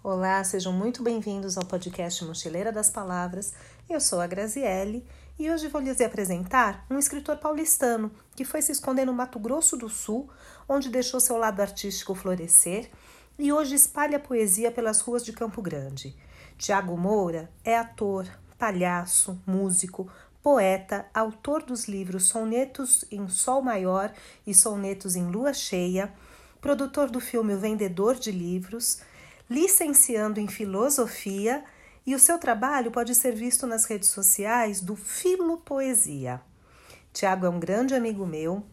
Olá, sejam muito bem-vindos ao podcast Mochileira das Palavras. Eu sou a Graziele e hoje vou lhes apresentar um escritor paulistano que foi se esconder no Mato Grosso do Sul, onde deixou seu lado artístico florescer e hoje espalha poesia pelas ruas de Campo Grande. Tiago Moura é ator, palhaço, músico, poeta, autor dos livros Sonetos em Sol Maior e Sonetos em Lua Cheia, produtor do filme O Vendedor de Livros licenciando em filosofia, e o seu trabalho pode ser visto nas redes sociais do Filo Poesia. Tiago é um grande amigo meu,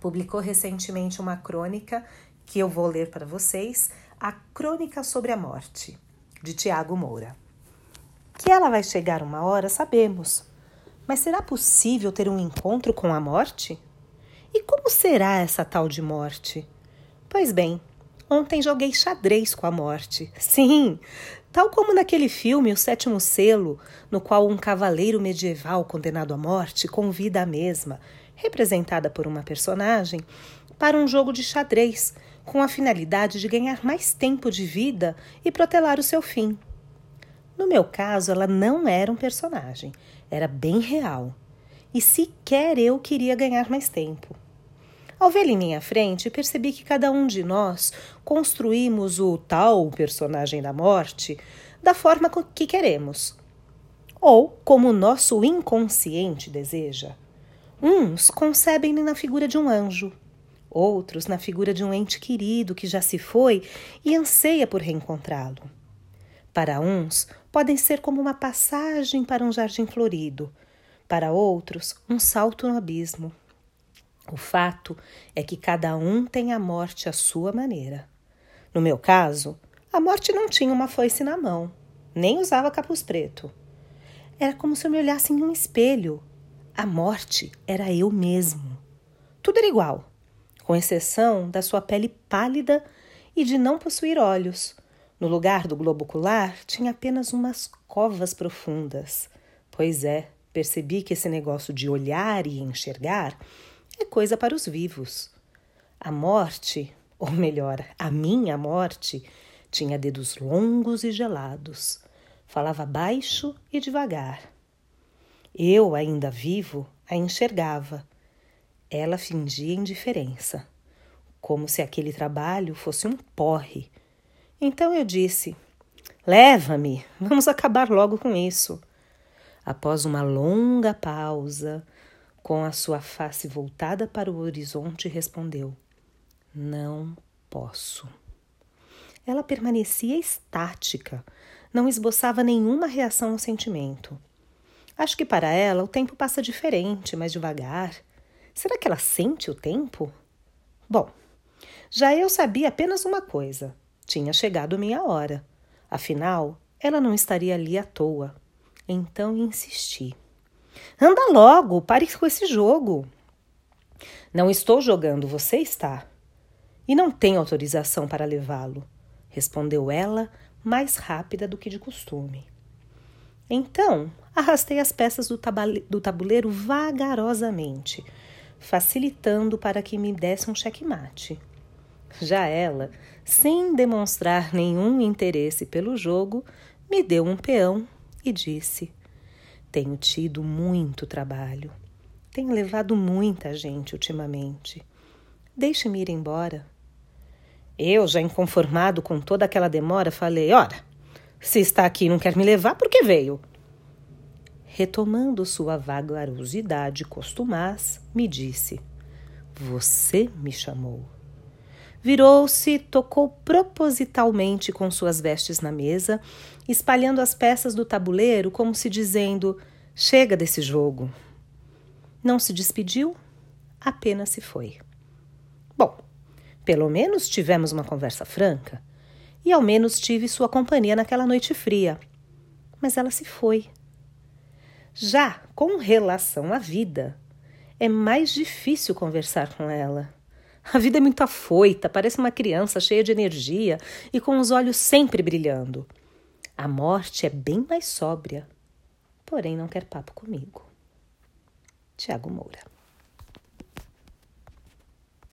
publicou recentemente uma crônica que eu vou ler para vocês, a Crônica sobre a Morte, de Tiago Moura. Que ela vai chegar uma hora, sabemos. Mas será possível ter um encontro com a morte? E como será essa tal de morte? Pois bem, Ontem joguei xadrez com a morte. Sim, tal como naquele filme O Sétimo Selo, no qual um cavaleiro medieval condenado à morte convida a mesma, representada por uma personagem, para um jogo de xadrez, com a finalidade de ganhar mais tempo de vida e protelar o seu fim. No meu caso, ela não era um personagem, era bem real. E sequer eu queria ganhar mais tempo. Ao vê-lo em minha frente, percebi que cada um de nós construímos o tal personagem da morte da forma que queremos, ou como o nosso inconsciente deseja. Uns concebem-no na figura de um anjo, outros na figura de um ente querido que já se foi e anseia por reencontrá-lo. Para uns, podem ser como uma passagem para um jardim florido, para outros, um salto no abismo. O fato é que cada um tem a morte à sua maneira. No meu caso, a morte não tinha uma foice na mão, nem usava capuz preto. Era como se eu me olhasse em um espelho. A morte era eu mesmo. Tudo era igual, com exceção da sua pele pálida e de não possuir olhos. No lugar do globo ocular tinha apenas umas covas profundas. Pois é, percebi que esse negócio de olhar e enxergar é coisa para os vivos. A morte, ou melhor, a minha morte, tinha dedos longos e gelados. Falava baixo e devagar. Eu, ainda vivo, a enxergava. Ela fingia indiferença, como se aquele trabalho fosse um porre. Então eu disse: Leva-me, vamos acabar logo com isso. Após uma longa pausa, com a sua face voltada para o horizonte, respondeu: Não posso. Ela permanecia estática, não esboçava nenhuma reação ao sentimento. Acho que para ela o tempo passa diferente, mais devagar. Será que ela sente o tempo? Bom, já eu sabia apenas uma coisa: tinha chegado minha hora. Afinal, ela não estaria ali à toa. Então insisti. Anda logo, pare com esse jogo. Não estou jogando, você está. E não tenho autorização para levá-lo, respondeu ela, mais rápida do que de costume. Então, arrastei as peças do, do tabuleiro vagarosamente, facilitando para que me desse um checkmate. Já ela, sem demonstrar nenhum interesse pelo jogo, me deu um peão e disse: tenho tido muito trabalho. Tenho levado muita gente ultimamente. Deixe-me ir embora. Eu, já inconformado com toda aquela demora, falei: Ora, se está aqui e não quer me levar, por que veio? Retomando sua vagarosidade costumaz, me disse: Você me chamou. Virou-se, tocou propositalmente com suas vestes na mesa, espalhando as peças do tabuleiro como se dizendo: Chega desse jogo. Não se despediu, apenas se foi. Bom, pelo menos tivemos uma conversa franca e ao menos tive sua companhia naquela noite fria. Mas ela se foi. Já com relação à vida, é mais difícil conversar com ela. A vida é muito afoita, parece uma criança cheia de energia e com os olhos sempre brilhando. A morte é bem mais sóbria, porém não quer papo comigo. Tiago Moura